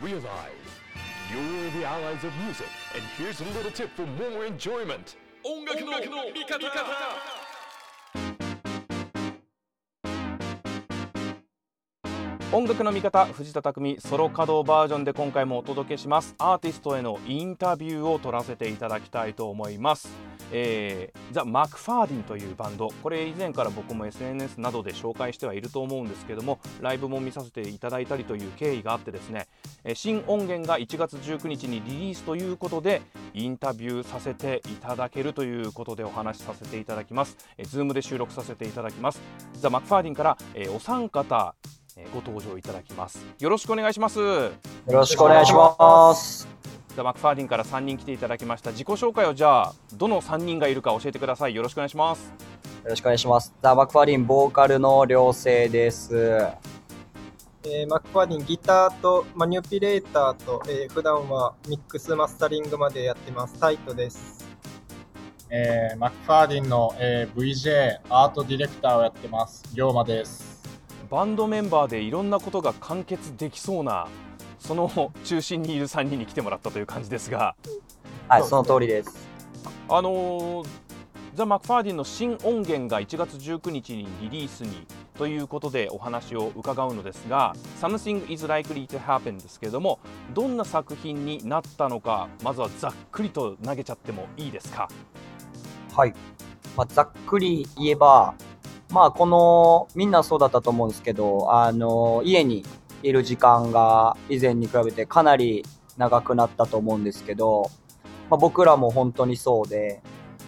Realize you're the allies of music, and here's a little tip for more enjoyment. 音楽の味方音楽の味方藤田匠ソロ稼働バージョンで今回もお届けします。アーティストへのインタビューを取らせていただきたいと思いますえー、ザ・マクファーディンというバンド。これ以前から僕も SNS などで紹介してはいると思うんですけどもライブも見させていただいたりという経緯があってですね、えー、新音源が1月19日にリリースということでインタビューさせていただけるということでお話しさせていただきます、えー、 Zoomで収録させていただきます。 the McFaddin から、えー、お三方ご登場いただきます。よろしくお願いします。よろしくお願いします。 the McFaddin から3人来ていただきました。自己紹介をじゃあどの3人がいるか教えてください。よろしくお願いします。よろしくお願いします。 the McFaddin ボーカルの良生です。えー、マクファーディンギターとマニュピレーターと、えー、普段はミックスマスタリングまでやってます。タイトです。えー、マクファーディンの、えー、VJ アートディレクターをやってます。龍馬です。バンドメンバーでいろんなことが完結できそうなその中心にいる3人に来てもらったという感じですが。はいその通りです。あのザ・マクファーディンの新音源が1月19日にリリースにということでお話を伺うのですが「Something is likely to happen」ですけれどもどんな作品になったのかまずはざっくりと投げちゃってもいいですか？はい、まあ、ざっくり言えばまあ、この、みんなそうだったと思うんですけど、あの、家にいる時間が以前に比べてかなり長くなったと思うんですけど、まあ、僕らも本当にそうで、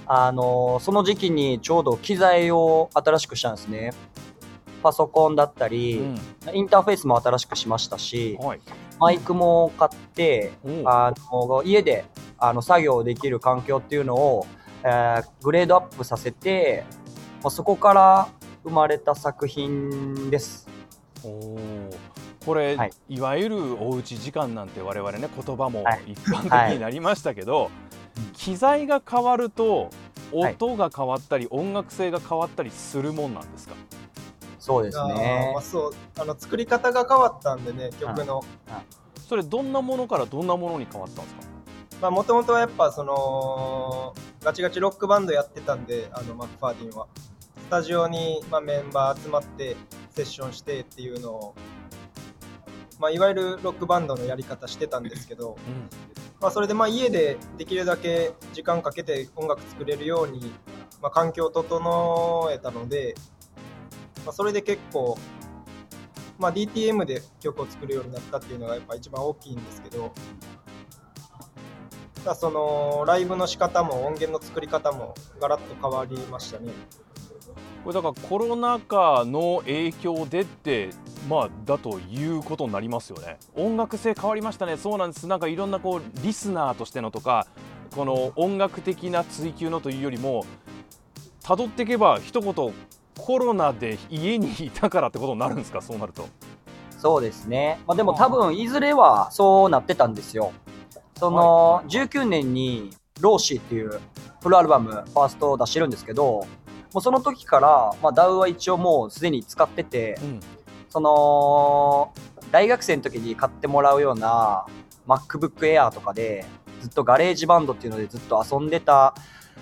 あの、その時期にちょうど機材を新しくしたんですね。パソコンだったり、うん、インターフェースも新しくしましたし、はい、マイクも買って、あの家であの作業できる環境っていうのを、えー、グレードアップさせて、まあ、そこから生まれた作品です。おこれ、はい、いわゆるおうち時間なんて我々ね言葉も一般的になりましたけど、はい、機材が変わると音が変わったり、音楽性が変わったりするもんなんですか？そうですね。まあ、そうあの作り方が変わったんでね曲の、それどんなものからどんなものに変わったんですか？まあもともとはやっぱそのガチガチロックバンドやってたんであのマックファーディンは。スタジオに、まあ、メンバー集まってセッションしてっていうのを、まあ、いわゆるロックバンドのやり方してたんですけど、うん、まあ、それでまあ家でできるだけ時間かけて音楽作れるように、まあ、環境を整えたので、まあ、それで結構、まあ、DTM で曲を作るようになったっていうのがやっぱ一番大きいんですけど。そのライブの仕方も音源の作り方もガラッと変わりましたね。これだからコロナ禍の影響でってまあだということになりますよね。音楽性変わりましたね。そうなんです。なんかいろんなこうリスナーとしてのとかこの音楽的な追求のというよりも辿っていけば一言コロナで家にいたからってことになるんですか？そうなると。そうですね、まあ、でも多分いずれはそうなってたんですよ。その19年にローシーっていうフルアルバムファーストを出してるんですけどもうその時から、まあ、DAW は一応もうすでに使ってて、うん、その、大学生の時に買ってもらうような MacBook Air とかで、ずっと GarageBand っていうのでずっと遊んでた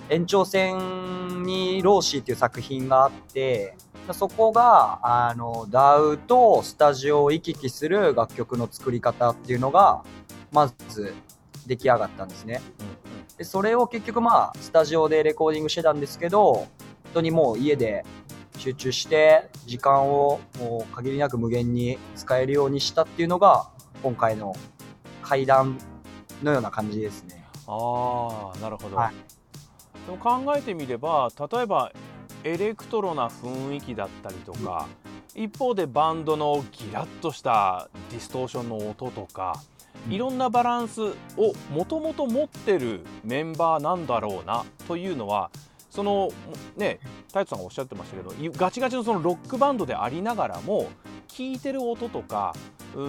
延長線に Rosy っていう作品があって、そこが、あの、DAW とスタジオを行き来する楽曲の作り方っていうのが、まず出来上がったんですね。でそれを結局まあ、スタジオでレコーディングしてたんですけど、本当にもう家で集中して時間をもう限りなく無限に使えるようにしたっていうのが今回の階段のような感じですね。ああなるほど、はい、でも考えてみれば例えばエレクトロな雰囲気だったりとか、うん、一方でバンドのギラッとしたディストーションの音とか、いろんなバランスをもともと持ってるメンバーなんだろうなというのはそのね太一さんがおっしゃってましたけどガチガチのそのロックバンドでありながらも聴いてる音とか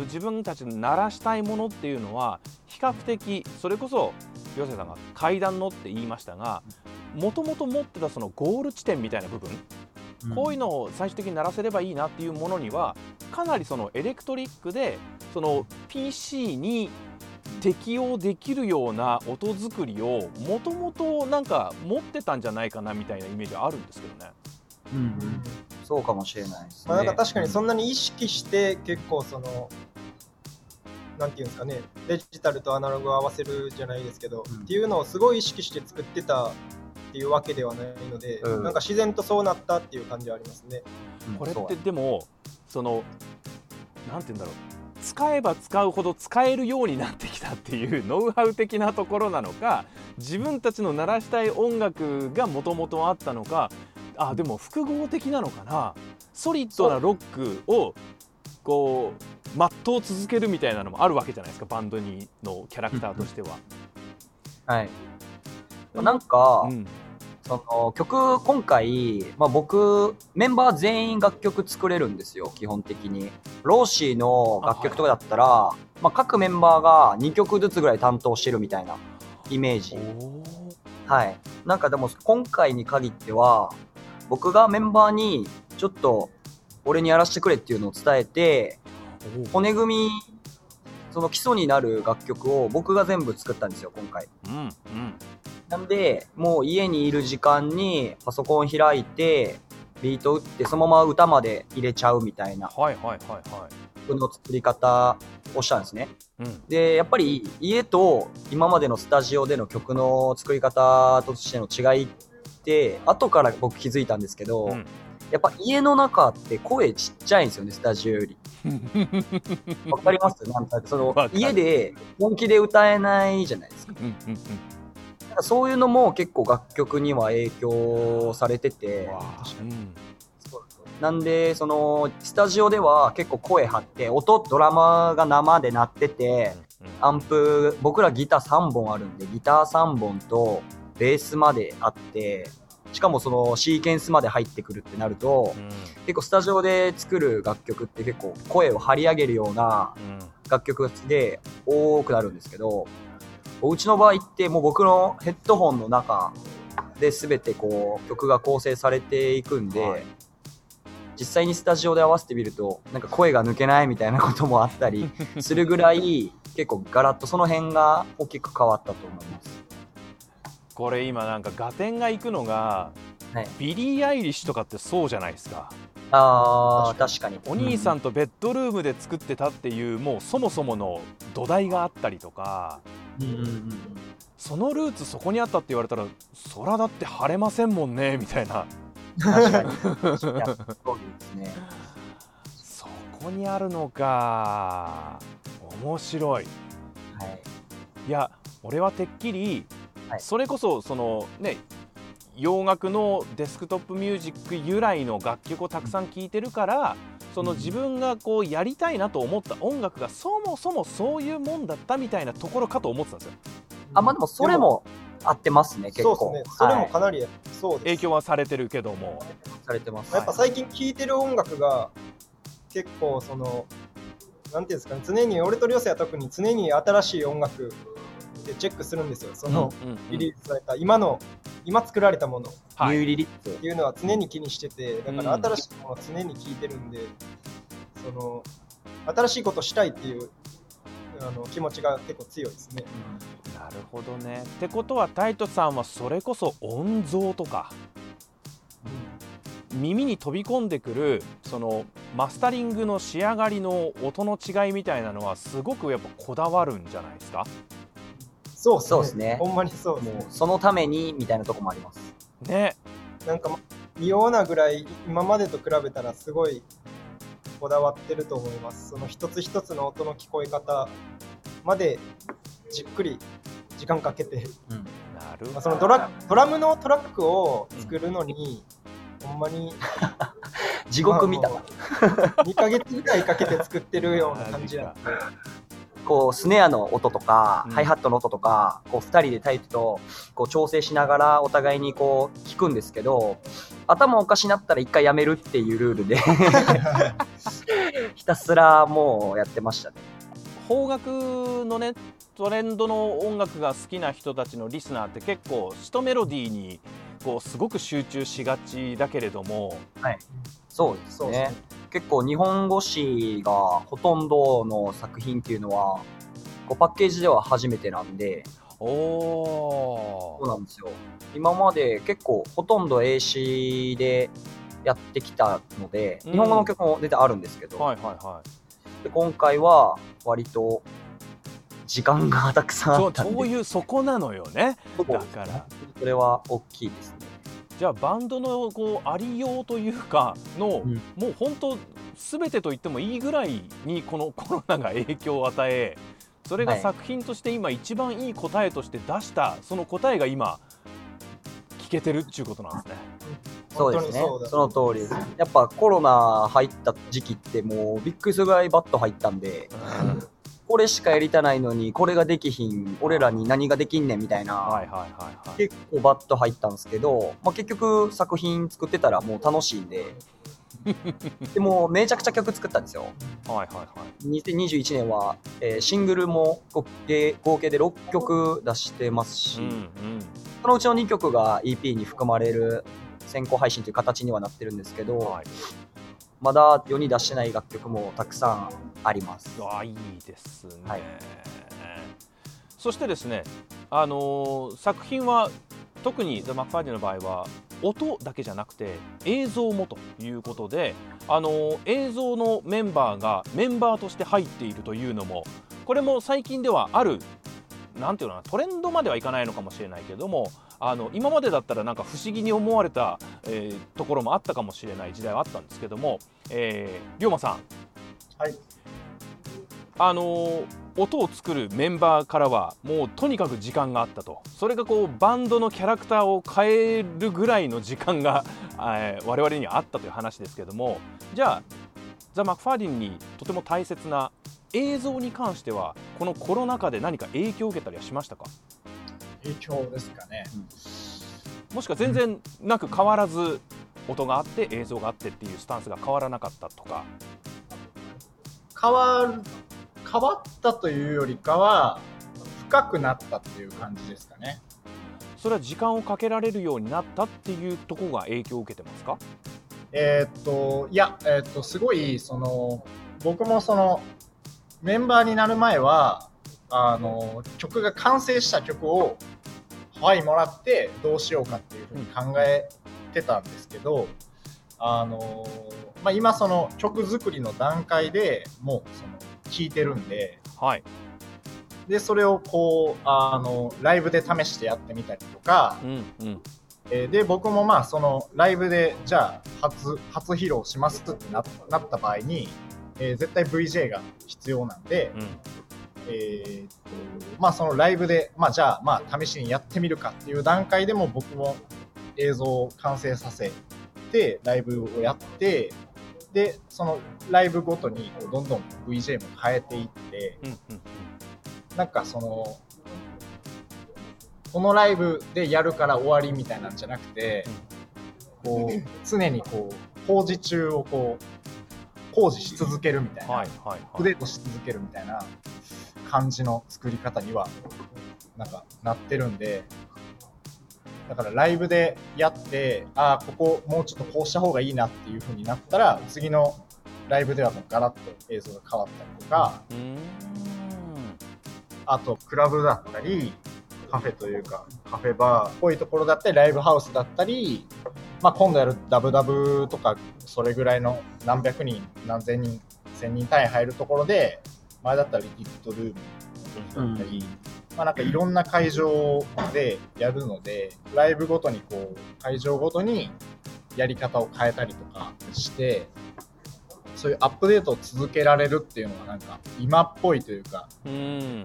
自分たちの鳴らしたいものっていうのは比較的それこそ岩瀬さんが階段のって言いましたがもともと持ってたそのゴール地点みたいな部分こういうのを最終的に鳴らせればいいなっていうものにはかなりそのエレクトリックでその PC に適用できるような音作りをもともとなんか持ってたんじゃないかなみたいなイメージあるんですけどね。うんうん、そうかもしれないですね。まあ、なんか確かにそんなに意識して結構そのなんていうんですかねデジタルとアナログを合わせるじゃないですけど、うんっていうのをすごい意識して作ってたっていうわけではないので、うんなんか自然とそうなったっていう感じはありますね。うんこれってでもそのなんて言うんだろう使えば使うほど使えるようになってきたっていうノウハウ的なところなのか自分たちの鳴らしたい音楽がもともとあったのかあでも複合的なのかなソリッドなロックをこう全う続けるみたいなのもあるわけじゃないですかバンドにのキャラクターとしては。はい。なんか、うんその曲、今回、まあ、僕、メンバー全員楽曲作れるんですよ、基本的に。ローシーの楽曲とかだったら、まあ、各メンバーが2曲ずつぐらい担当してるみたいなイメージ。はい。なんかでも、今回に限っては、僕がメンバーに、ちょっと、俺にやらせてくれっていうのを伝えて、骨組み、その基礎になる楽曲を僕が全部作ったんですよ、今回。うんうんなんで、もう家にいる時間にパソコン開いて、ビート打ってそのまま歌まで入れちゃうみたいなはいはいはいは曲の作り方をしたんですね。い。うんで、やっぱり家と今までのスタジオでの曲の作り方としての違いって、後から僕気づいたんですけど、うんやっぱ家の中って声ちっちゃいんですよね、スタジオより。わかります？なんかその家で本気で歌えないじゃないですか。うんうんうんなんかそういうのも結構楽曲には影響されてて、なんで、その、スタジオでは結構声張って、音、ドラマが生で鳴ってて、アンプ、僕らギター3本あるんで、ギター3本とベースまであって、しかもそのシーケンスまで入ってくるってなると、うん。結構スタジオで作る楽曲って結構声を張り上げるようなうん。楽曲で多くなるんですけど、うちの場合ってもう僕のヘッドホンの中で全てこう曲が構成されていくんで、はい。実際にスタジオで合わせてみるとなんか声が抜けないみたいなこともあったり するぐらい結構ガラッとその辺が大きく変わったと思います。これ今なんか合点がいくのがはい、ビリー・アイリッシュとかってそうじゃないですか。あー確かに。お兄さん、ん。とベッドルームで作ってたっていうもうそもそもの土台があったりとかうんうんうんそのルーツそこにあったって言われたらそらだって晴れませんもんねみたいな。ね。そこにあるのか。面白い。はい。いや俺はてっきり、はい。それこそそのね洋楽のデスクトップミュージック由来の楽曲をたくさん聴いてるからその自分がこうやりたいなと思った音楽がそもそもそういうもんだったみたいなところかと思ってたんですよ。あまあでもそれも合ってますね結そう構ですね。それもはい。かなりそうです。影響はされてるけども。されてます。やっぱ最近聴いてる音楽が結構そのなんていうんですかね常に俺とりょうせは特に常に新しい音楽でチェックするんですよ。そのうんうんリリースされた今の今作られたもの。っはい。ニューリリッツていうのは常に気にしててだからうん。新しいものを常に聴いてるんでその新しいことしたいっていうあの気持ちが結構強いですね。なるほどね。ってことはタイトさんはそれこそ音像とか耳に飛び込んでくるそのマスタリングの仕上がりの音の違いみたいなのはすごくやっぱこだわるんじゃないですか？そうっすね。そうっすね。ほんまにそうね。もうそのためにみたいなとこもあります。ね。なんかま異様なぐらい今までと比べたらすごいこだわってると思います。その一つ一つの音の聞こえ方までじっくり時間かけて、うん。なるほど。まあ、そのドラドラムのトラックを作るのに、ほんまに 地獄みたい。まあもう2ヶ月ぐらいかけて作ってるような感じなんで、こうスネアの音とか、うん。ハイハットの音とかこう2人でタイプとこう調整しながらお互いにこう聞くんですけど頭おかしなったら一回やめるっていうルールで ひたすらもうやってましたね。邦楽のねトレンドの音楽が好きな人たちのリスナーって結構シトメロディーにこうすごく集中しがちだけれどもそうですね。そうですね結構日本語詞がほとんどの作品っていうのは、こうパッケージでは初めてなんで、おそうなんですよ。今まで結構ほとんど英詞でやってきたので、うん。日本語の曲も出てあるんですけど、はいはいはい。で今回は割と時間がたくさんあったんで、そういうそこなのよね。だから。それは大きいですね。じゃあバンドのこうありようというかの、うんもう本当全てと言ってもいいぐらいにこの コロナが影響を与えそれがはい作品として今一番いい答えとして出したその答えが今聞けてるっていうことなんですね。そうですね。その通り。やっぱコロナ入った時期ってもうびっくりするぐらいバット入ったんで、これしかやりたないのに、これができひん、俺らに何ができんねんみたいな、はいはいはいはい。結構バット入ったんですけど、まあ、結局作品作ってたらもう楽しいんで、でもめちゃくちゃ曲作ったんですよ。はいはいはい。2021年は、えーシングルも合計合計で6曲出してますし、うんうん。そのうちの2曲が EP に含まれる先行配信という形にはなってるんですけど、はい。まだ世に出してない楽曲もたくさんあります。あいいですね、はいそしてですね、あのー作品は特にザ・マッファーディの場合は音だけじゃなくて映像もということで、あのー映像のメンバーがメンバーとして入っているというのもこれも最近ではあるなんていうのかなトレンドまではいかないのかもしれないけどもあの今までだったらなんか不思議に思われた、えーところもあったかもしれない時代はあったんですけども、えー、龍馬さん。はい。あのー音を作るメンバーからはもうとにかく時間があったと。それがこうバンドのキャラクターを変えるぐらいの時間が、えー我々にはあったという話ですけども。じゃあザ・マクファーディンにとても大切な映像に関してはこのコロナ禍で何か影響を受けたりはしましたか？影響ですかね。もしくは全然なく変わらず音があって映像があってっていうスタンスが変わらなかったとか変わる、変わったというよりかは、深くなったっていう感じですかね。それは時間をかけられるようになったっていうところが影響を受けてますか？えーっと、いや、えーっと、すごい、その、僕もその、メンバーになる前は、あの、曲が完成した曲を、はい、もらって、どうしようかっていうふうに考えてたんですけど、あの、まあ、今その曲作りの段階でもう、その、聴いてるんで、はい、で、それをこう、あの、ライブで試してやってみたりとか、うんうん。えーで僕もまあそのライブでじゃあ初初披露しますってななった場合に、えー絶対 VJ が必要なんで、うん。えーっとまあそのライブでまあじゃあまあ試しにやってみるかっていう段階でも僕も映像を完成させてライブをやってでそのライブごとにこうどんどん VJ も変えていってうんうんなんかそのこのライブでやるから終わりみたいなんじゃなくて、こう常にこう工事中をこう工事し続けるみたいな、はいはいアッはいプデートし続けるみたいな感じの作り方にはなんかなってるんでだからライブでやってああここもうちょっとこうした方がいいなっていう風になったら次のライブではもうガラッと映像が変わったりとかあとクラブだったりカフェというかカフェバーっぽいところだったりライブハウスだったり、まあ、今度やるダブダブとかそれぐらいの何百人何千人千人単位入るところで前だったらリキッドルームだったり、まあ、なんかいろんな会場でやるのでライブごとにこう会場ごとにやり方を変えたりとかしてそういうアップデートを続けられるっていうのがなんか今っぽいというか。うーん。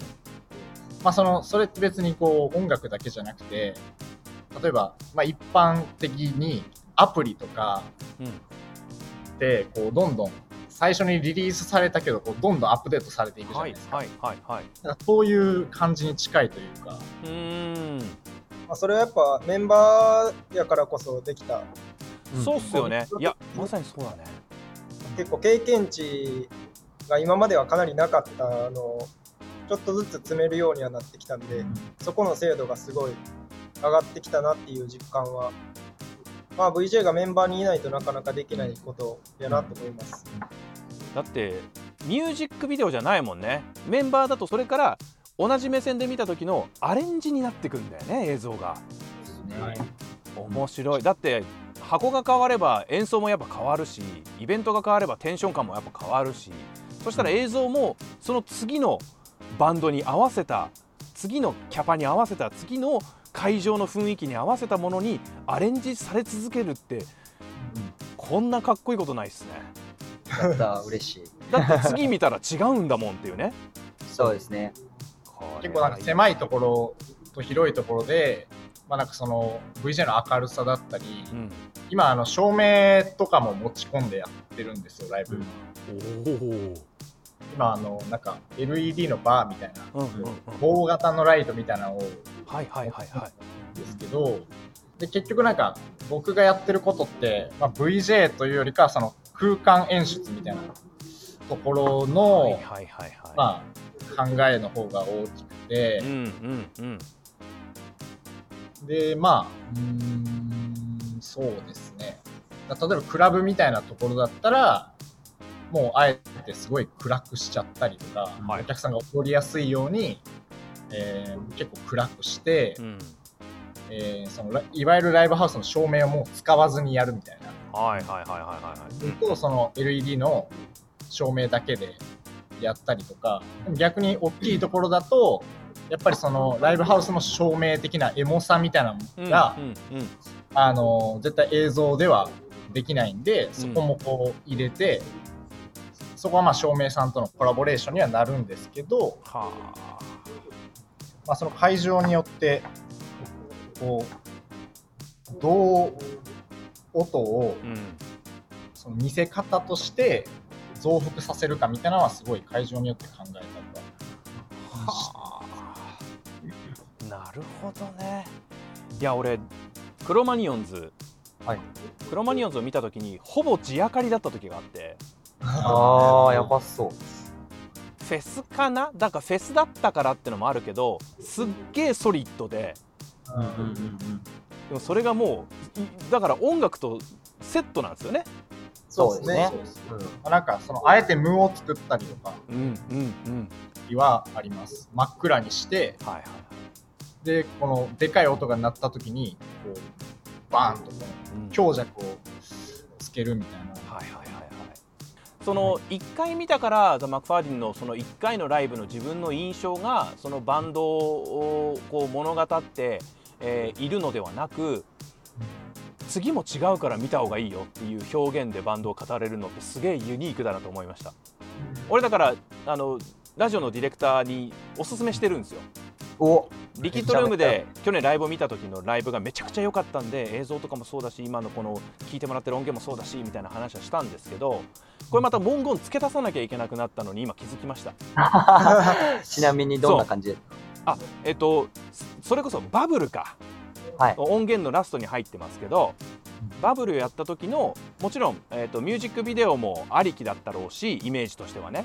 まあ、そのそれって別にこう音楽だけじゃなくて例えば、まあ、一般的にアプリとかうん。でこうどんどん最初にリリースされたけどこうどんどんアップデートされていくじゃなはいいですか,、はいはいはいなんかそういう感じに近いというか。うーん。まあ、それはやっぱメンバーやからこそできた。そうっすよね。いやまさにそうだね。結構経験値が今まではかなりなかったのをちょっとずつ詰めるようにはなってきたんでそこの精度がすごい上がってきたなっていう実感はまあ、VJ がメンバーにいないとなかなかできないことやなと思います。だってミュージックビデオじゃないもんね。メンバーだとそれから同じ目線で見た時のアレンジになってくるんだよね映像が。ね。面白い。だって箱が変われば演奏もやっぱ変わるしイベントが変わればテンション感もやっぱ変わるしそしたら映像もその次のバンドに合わせた次のキャパに合わせた次の会場の雰囲気に合わせたものにアレンジされ続けるってこんなかっこいいことないっすねやったら嬉しい。だって次見たら違うんだもんっていうねそうですね。結構なんか狭いところと広いところで、まあなんかその VJ の明るさだったり、うん今あの照明とかも持ち込んでやってるんですよ、ライブ。おお今あの、なんか LED のバーみたいな、棒型のライトみたいなのをはいはいはいはい。ですけど、で結局なんか僕がやってることって、まあ、VJ というよりかはその空間演出みたいなところの、はいはいはいはい。まあ、考えの方が大きくて。う、んうんうん。でまあうーんそうですね。例えばクラブみたいなところだったらもうあえてすごい暗くしちゃったりとか、はい。お客さんが踊りやすいように、えー結構暗くして、うん。えーそのラいわゆるライブハウスの照明をもう使わずにやるみたいな。はいはいはいはいはいとその LED の照明だけでやったりとか逆に大きいところだとやっぱりそのライブハウスの照明的なエモさみたいなうんのが、うんうんあの絶対映像ではできないんでそこもこう入れて、そこはまあ照明さんとのコラボレーションにはなるんですけど、はまあ、その会場によってこうどう音をその見せ方として増幅させるかみたいなのはすごい会場によって考えたりははあなるほどね。いや俺クロマニオンズ。はい。クロマニオンズを見た時にほぼ地明かりだった時があってああ、やばそう。フェスかな？だからフェスだったからってのもあるけどすっげえソリッドで。うんうんうんでもそれがもういだから音楽とセットなんですよね。そうですね。そうですまあなんかそのあえて無を作ったりとかうんうんうん。はあります。真っ暗にしてはいはいでこのでかい音が鳴った時にこうバーンとこう強弱をつけるみたいな。はいはいその1回見たからザ・マクファーディンのその1回のライブの自分の印象がそのバンドをこう物語って、えーいるのではなく次も違うから見た方がいいよっていう表現でバンドを語れるのってすげえユニークだなと思いました。俺だからあのラジオのディレクターにおすすめしてるんですよ。おリキッドルームで去年ライブを見た時のライブがめちゃくちゃ良かったんで映像とかもそうだし今のこの聞いてもらってる音源もそうだしみたいな話はしたんですけどこれまた文言付け足さなきゃいけなくなったのに今気づきました。ちなみにどんな感じで？あえっとそれこそバブルか。はい。音源のラストに入ってますけどバブルをやった時のもちろん、えっとミュージックビデオもありきだったろうしイメージとしてはね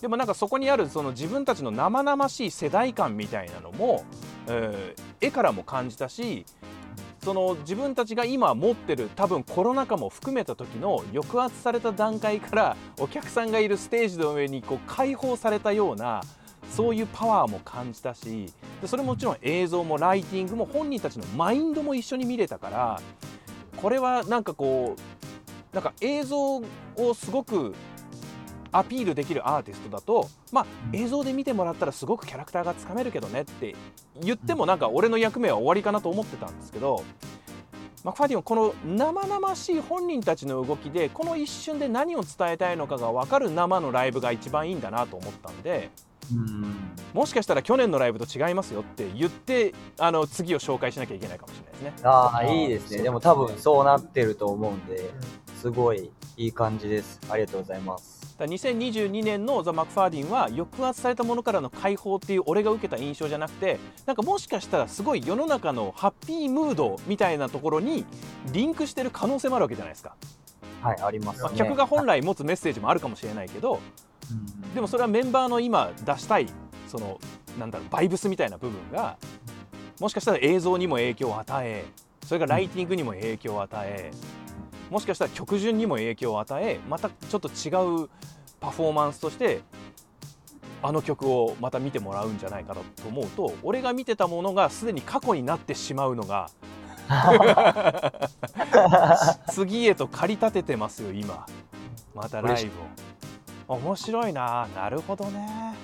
でもなんかそこにあるその自分たちの生々しい世代感みたいなのも、えー絵からも感じたしその自分たちが今持ってる多分コロナ禍も含めた時の抑圧された段階からお客さんがいるステージの上にこう解放されたようなそういうパワーも感じたしでそれもちろん映像もライティングも本人たちのマインドも一緒に見れたからこれはなんかこうなんか映像をすごくアピールできるアーティストだとまあ映像で見てもらったらすごくキャラクターがつかめるけどねって言ってもなんか俺の役目は終わりかなと思ってたんですけどマクファーディンはこの生々しい本人たちの動きでこの一瞬で何を伝えたいのかが分かる生のライブが一番いいんだなと思ったんでうん。もしかしたら去年のライブと違いますよって言ってあの次を紹介しなきゃいけないかもしれないですね。ああ、いいですね。でも多分そうなってると思うんで、すごいいい感じです。ありがとうございます。だから2022年のザ・マクファーディンは抑圧されたものからの解放っていう俺が受けた印象じゃなくてなんかもしかしたらすごい世の中のハッピームードみたいなところにリンクしてる可能性もあるわけじゃないですか、はい、ありますまあね。客が本来持つメッセージもあるかもしれないけどうん。でもそれはメンバーの今出したいそのなんだろうバイブスみたいな部分がもしかしたら映像にも影響を与えそれがライティングにも影響を与えもしかしたら曲順にも影響を与えまたちょっと違うパフォーマンスとしてあの曲をまた見てもらうんじゃないかなと思うと俺が見てたものがすでに過去になってしまうのが 次へと駆り立ててますよ今。またライブを。面白いな。なるほどね